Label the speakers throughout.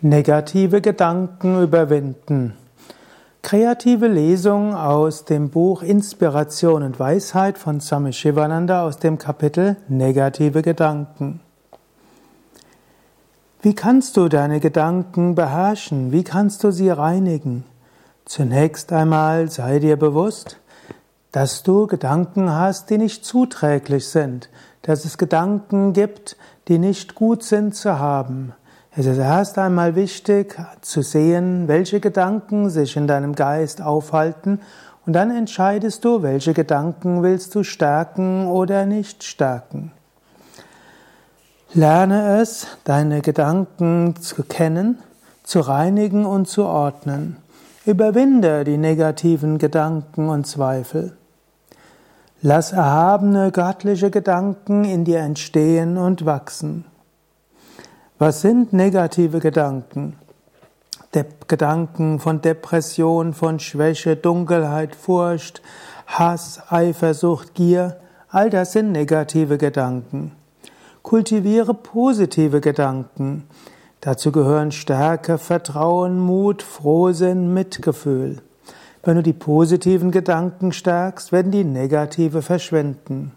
Speaker 1: Negative Gedanken überwinden. Kreative Lesung aus dem Buch Inspiration und Weisheit von Swami Shivananda aus dem Kapitel Negative Gedanken. Wie kannst du deine Gedanken beherrschen? Wie kannst du sie reinigen? Zunächst einmal sei dir bewusst, dass du Gedanken hast, die nicht zuträglich sind, dass es Gedanken gibt, die nicht gut sind zu haben. Es ist erst einmal wichtig zu sehen, welche Gedanken sich in deinem Geist aufhalten und dann entscheidest du, welche Gedanken willst du stärken oder nicht stärken. Lerne es, deine Gedanken zu kennen, zu reinigen und zu ordnen. Überwinde die negativen Gedanken und Zweifel. Lass erhabene göttliche Gedanken in dir entstehen und wachsen. Was sind negative Gedanken? De Gedanken von Depression, von Schwäche, Dunkelheit, Furcht, Hass, Eifersucht, Gier, all das sind negative Gedanken. Kultiviere positive Gedanken. Dazu gehören Stärke, Vertrauen, Mut, Frohsinn, Mitgefühl. Wenn du die positiven Gedanken stärkst, werden die negative verschwinden.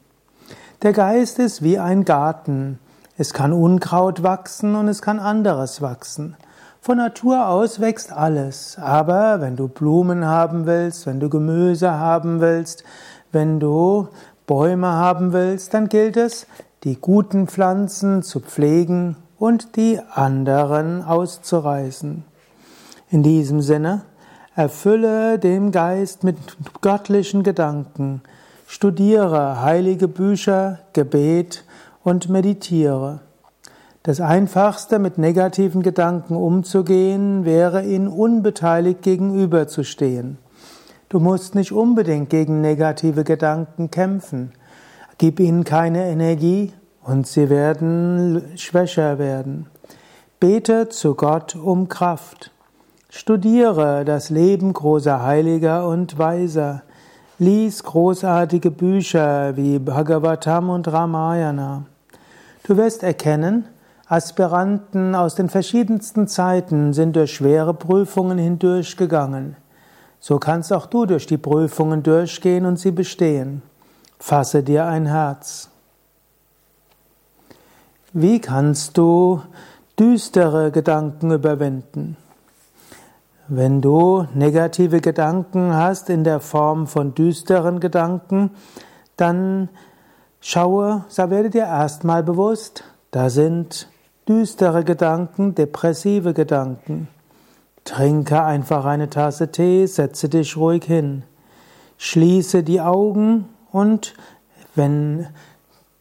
Speaker 1: Der Geist ist wie ein Garten. Es kann Unkraut wachsen und es kann anderes wachsen. Von Natur aus wächst alles, aber wenn du Blumen haben willst, wenn du Gemüse haben willst, wenn du Bäume haben willst, dann gilt es, die guten Pflanzen zu pflegen und die anderen auszureißen. In diesem Sinne, erfülle den Geist mit göttlichen Gedanken, studiere heilige Bücher, Gebet, und meditiere. Das Einfachste, mit negativen Gedanken umzugehen, wäre, ihnen unbeteiligt gegenüberzustehen. Du musst nicht unbedingt gegen negative Gedanken kämpfen. Gib ihnen keine Energie und sie werden schwächer werden. Bete zu Gott um Kraft. Studiere das Leben großer Heiliger und Weiser. Lies großartige Bücher wie Bhagavatam und Ramayana. Du wirst erkennen, Aspiranten aus den verschiedensten Zeiten sind durch schwere Prüfungen hindurchgegangen. So kannst auch du durch die Prüfungen durchgehen und sie bestehen. Fasse dir ein Herz. Wie kannst du düstere Gedanken überwinden? Wenn du negative Gedanken hast in der Form von düsteren Gedanken, dann Schaue, so werde dir erstmal bewusst, da sind düstere Gedanken, depressive Gedanken. Trinke einfach eine Tasse Tee, setze dich ruhig hin. Schließe die Augen und wenn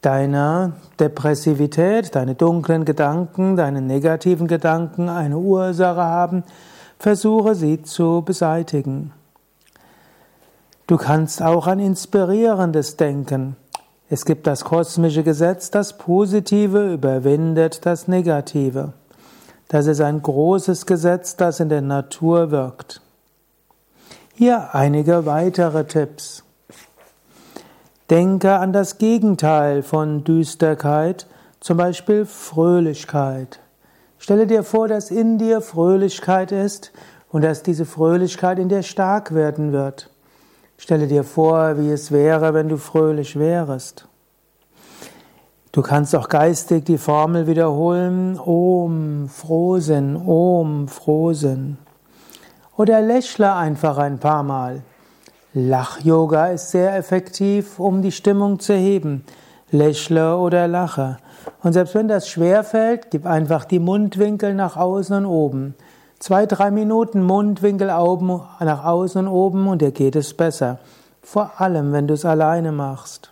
Speaker 1: deine Depressivität, deine dunklen Gedanken, deine negativen Gedanken eine Ursache haben, versuche sie zu beseitigen. Du kannst auch an inspirierendes denken. Es gibt das kosmische Gesetz, das Positive überwindet das Negative. Das ist ein großes Gesetz, das in der Natur wirkt. Hier einige weitere Tipps. Denke an das Gegenteil von Düsterkeit, zum Beispiel Fröhlichkeit. Stelle dir vor, dass in dir Fröhlichkeit ist und dass diese Fröhlichkeit in dir stark werden wird. Stelle dir vor, wie es wäre, wenn du fröhlich wärest. Du kannst auch geistig die Formel wiederholen, Om, Frohsinn, Om, Frohsinn. Oder lächle einfach ein paar Mal. Lach-Yoga ist sehr effektiv, um die Stimmung zu heben. Lächle oder lache. Und selbst wenn das schwer fällt, gib einfach die Mundwinkel nach außen und oben. Zwei, drei Minuten Mundwinkel nach außen und oben und dir geht es besser. Vor allem, wenn du es alleine machst.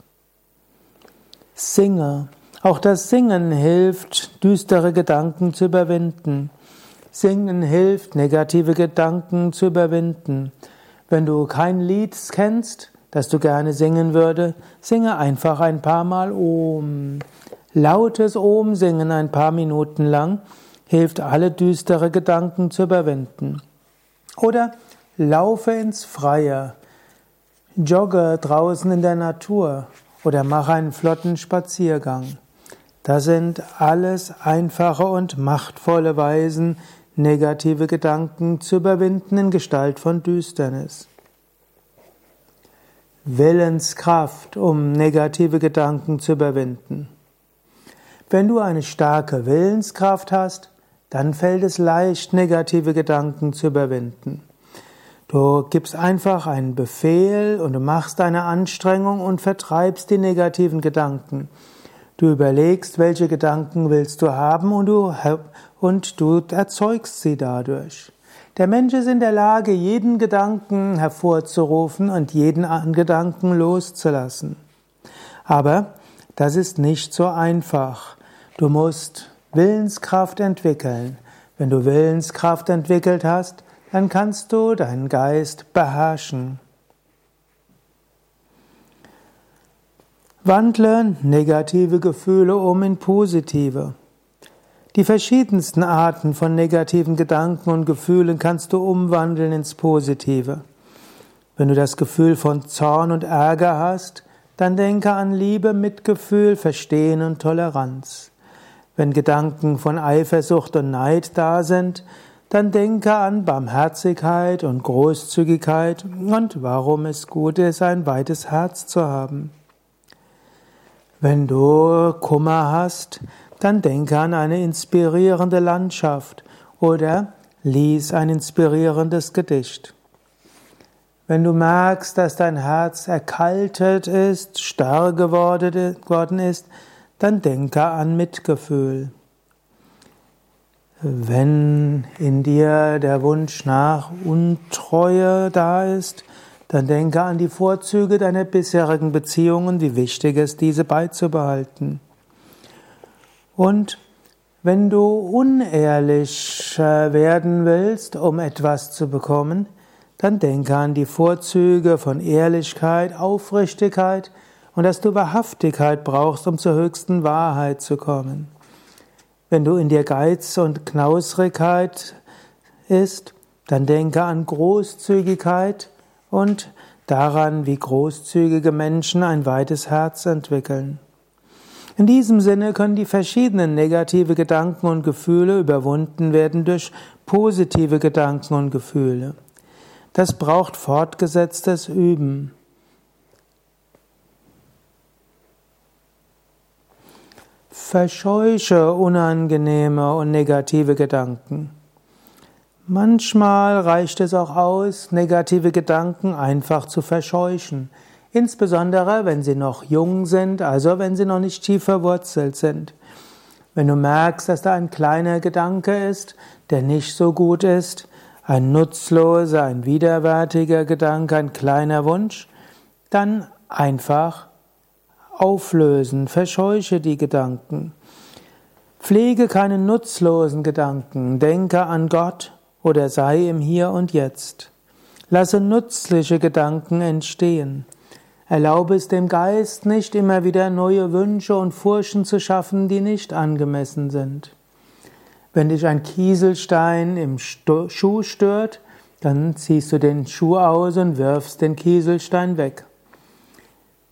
Speaker 1: Singe. Auch das Singen hilft, düstere Gedanken zu überwinden. Singen hilft, negative Gedanken zu überwinden. Wenn du kein Lied kennst, das du gerne singen würde, singe einfach ein paar Mal Om. Lautes Om singen ein paar Minuten lang hilft alle düstere Gedanken zu überwinden. Oder laufe ins Freie, jogge draußen in der Natur oder mache einen flotten Spaziergang. Das sind alles einfache und machtvolle Weisen, negative Gedanken zu überwinden in Gestalt von Düsternis. Willenskraft, um negative Gedanken zu überwinden. Wenn du eine starke Willenskraft hast, dann fällt es leicht, negative Gedanken zu überwinden. Du gibst einfach einen Befehl und du machst eine Anstrengung und vertreibst die negativen Gedanken. Du überlegst, welche Gedanken willst du haben und du, und du erzeugst sie dadurch. Der Mensch ist in der Lage, jeden Gedanken hervorzurufen und jeden Gedanken loszulassen. Aber das ist nicht so einfach. Du musst Willenskraft entwickeln. Wenn du Willenskraft entwickelt hast, dann kannst du deinen Geist beherrschen. Wandle negative Gefühle um in positive. Die verschiedensten Arten von negativen Gedanken und Gefühlen kannst du umwandeln ins Positive. Wenn du das Gefühl von Zorn und Ärger hast, dann denke an Liebe, Mitgefühl, Verstehen und Toleranz. Wenn Gedanken von Eifersucht und Neid da sind, dann denke an Barmherzigkeit und Großzügigkeit und warum es gut ist, ein weites Herz zu haben. Wenn du Kummer hast, dann denke an eine inspirierende Landschaft oder lies ein inspirierendes Gedicht. Wenn du merkst, dass dein Herz erkaltet ist, starr geworden ist, dann denke an Mitgefühl. Wenn in dir der Wunsch nach Untreue da ist, dann denke an die Vorzüge deiner bisherigen Beziehungen, wie wichtig es diese beizubehalten. Und wenn du unehrlich werden willst, um etwas zu bekommen, dann denke an die Vorzüge von Ehrlichkeit, Aufrichtigkeit und dass du Wahrhaftigkeit brauchst, um zur höchsten Wahrheit zu kommen. Wenn du in dir Geiz und Knausrigkeit ist, dann denke an Großzügigkeit und daran, wie großzügige Menschen ein weites Herz entwickeln. In diesem Sinne können die verschiedenen negative Gedanken und Gefühle überwunden werden durch positive Gedanken und Gefühle. Das braucht fortgesetztes Üben. Verscheuche unangenehme und negative Gedanken. Manchmal reicht es auch aus, negative Gedanken einfach zu verscheuchen, insbesondere wenn sie noch jung sind, also wenn sie noch nicht tief verwurzelt sind. Wenn du merkst, dass da ein kleiner Gedanke ist, der nicht so gut ist, ein nutzloser, ein widerwärtiger Gedanke, ein kleiner Wunsch, dann einfach auflösen, verscheuche die Gedanken. Pflege keine nutzlosen Gedanken, denke an Gott oder sei im Hier und Jetzt. Lasse nützliche Gedanken entstehen. Erlaube es dem Geist nicht immer wieder neue Wünsche und Furchen zu schaffen, die nicht angemessen sind. Wenn dich ein Kieselstein im Schuh stört, dann ziehst du den Schuh aus und wirfst den Kieselstein weg.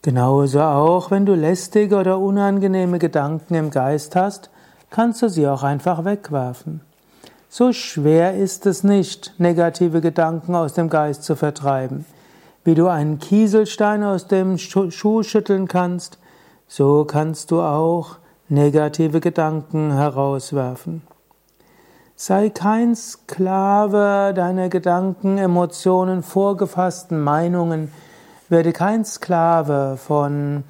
Speaker 1: Genauso auch, wenn du lästige oder unangenehme Gedanken im Geist hast, kannst du sie auch einfach wegwerfen. So schwer ist es nicht, negative Gedanken aus dem Geist zu vertreiben. Wie du einen Kieselstein aus dem Schuh schütteln kannst, so kannst du auch negative Gedanken herauswerfen. Sei kein Sklave deiner Gedanken, Emotionen, vorgefassten Meinungen, werde kein Sklave von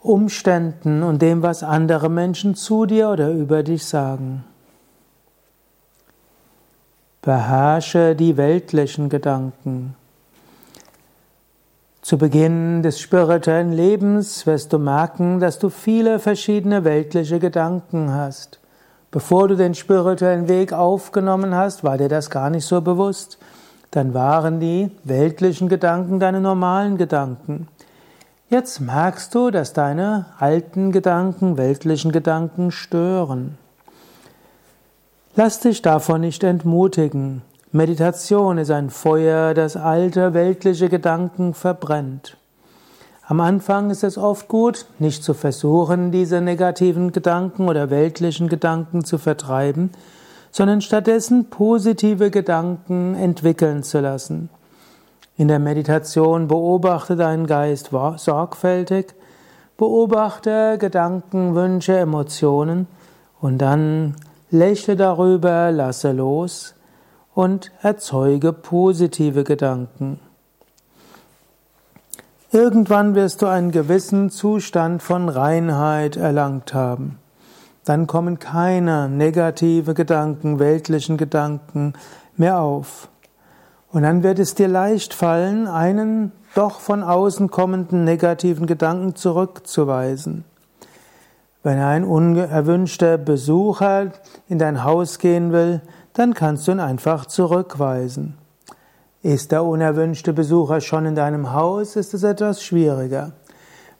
Speaker 1: Umständen und dem, was andere Menschen zu dir oder über dich sagen. Beherrsche die weltlichen Gedanken. Zu Beginn des spirituellen Lebens wirst du merken, dass du viele verschiedene weltliche Gedanken hast. Bevor du den spirituellen Weg aufgenommen hast, war dir das gar nicht so bewusst dann waren die weltlichen Gedanken deine normalen Gedanken. Jetzt merkst du, dass deine alten Gedanken, weltlichen Gedanken stören. Lass dich davon nicht entmutigen. Meditation ist ein Feuer, das alte weltliche Gedanken verbrennt. Am Anfang ist es oft gut, nicht zu versuchen, diese negativen Gedanken oder weltlichen Gedanken zu vertreiben, sondern stattdessen positive Gedanken entwickeln zu lassen. In der Meditation beobachte deinen Geist sorgfältig, beobachte Gedanken, Wünsche, Emotionen und dann lächle darüber, lasse los und erzeuge positive Gedanken. Irgendwann wirst du einen gewissen Zustand von Reinheit erlangt haben. Dann kommen keine negative Gedanken, weltlichen Gedanken mehr auf. Und dann wird es dir leicht fallen, einen doch von außen kommenden negativen Gedanken zurückzuweisen. Wenn ein unerwünschter Besucher in dein Haus gehen will, dann kannst du ihn einfach zurückweisen. Ist der unerwünschte Besucher schon in deinem Haus, ist es etwas schwieriger.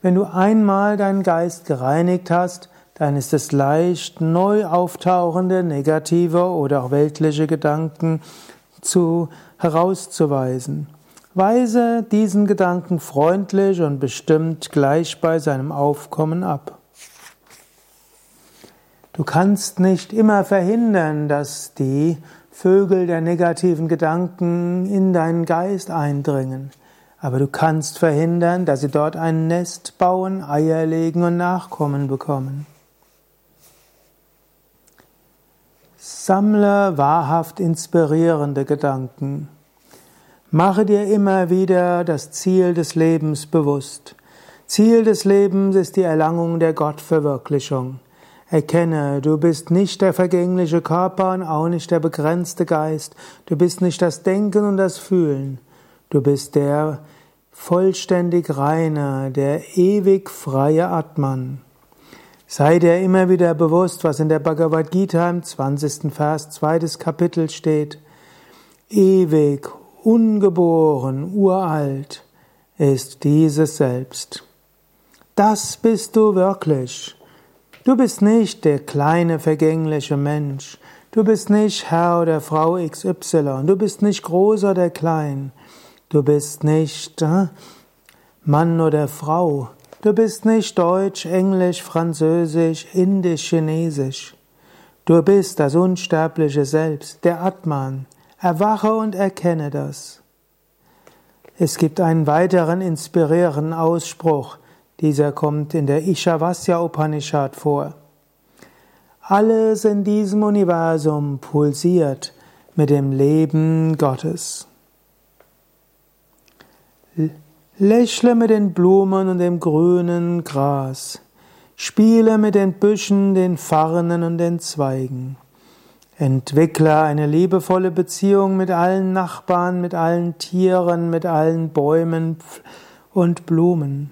Speaker 1: Wenn du einmal deinen Geist gereinigt hast, dann ist es leicht, neu auftauchende negative oder auch weltliche Gedanken zu, herauszuweisen. Weise diesen Gedanken freundlich und bestimmt gleich bei seinem Aufkommen ab. Du kannst nicht immer verhindern, dass die Vögel der negativen Gedanken in deinen Geist eindringen. Aber du kannst verhindern, dass sie dort ein Nest bauen, Eier legen und Nachkommen bekommen. Sammle wahrhaft inspirierende Gedanken. Mache dir immer wieder das Ziel des Lebens bewusst. Ziel des Lebens ist die Erlangung der Gottverwirklichung. Erkenne, du bist nicht der vergängliche Körper und auch nicht der begrenzte Geist. Du bist nicht das Denken und das Fühlen. Du bist der vollständig reine, der ewig freie Atman. Sei dir immer wieder bewusst, was in der Bhagavad Gita im 20. Vers, zweites Kapitel steht. Ewig, ungeboren, uralt ist dieses Selbst. Das bist du wirklich. Du bist nicht der kleine vergängliche Mensch. Du bist nicht Herr oder Frau XY. Du bist nicht groß oder klein. Du bist nicht äh, Mann oder Frau. Du bist nicht Deutsch, Englisch, Französisch, Indisch, Chinesisch. Du bist das unsterbliche Selbst, der Atman. Erwache und erkenne das. Es gibt einen weiteren inspirierenden Ausspruch. Dieser kommt in der Ishavasya Upanishad vor. Alles in diesem Universum pulsiert mit dem Leben Gottes. Lächle mit den Blumen und dem grünen Gras. Spiele mit den Büschen, den Farnen und den Zweigen. Entwickle eine liebevolle Beziehung mit allen Nachbarn, mit allen Tieren, mit allen Bäumen und Blumen.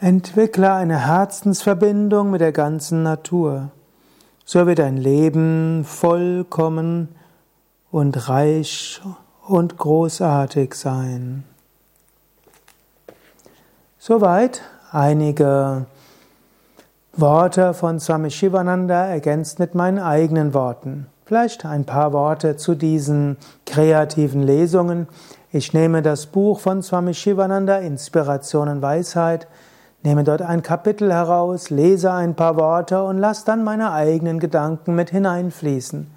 Speaker 1: Entwickle eine Herzensverbindung mit der ganzen Natur. So wird dein Leben vollkommen und reich und großartig sein. Soweit einige Worte von Swami Shivananda ergänzt mit meinen eigenen Worten. Vielleicht ein paar Worte zu diesen kreativen Lesungen. Ich nehme das Buch von Swami Shivananda, Inspiration und Weisheit, Nehme dort ein Kapitel heraus, lese ein paar Worte und lass dann meine eigenen Gedanken mit hineinfließen.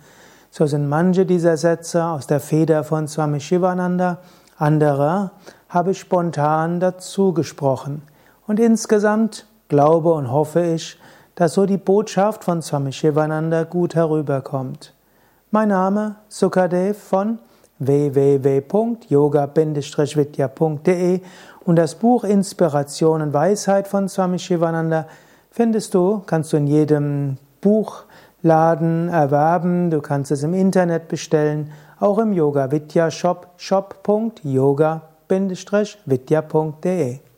Speaker 1: So sind manche dieser Sätze aus der Feder von Swami Shivananda, andere habe ich spontan dazu gesprochen. Und insgesamt glaube und hoffe ich, dass so die Botschaft von Swami Shivananda gut herüberkommt. Mein Name Sukadev von www.yoga-vidya.de und das Buch Inspiration und Weisheit von Swami Shivananda findest du, kannst du in jedem Buchladen erwerben, du kannst es im Internet bestellen, auch im Yoga Vidya Shop shop.yoga-vidya.de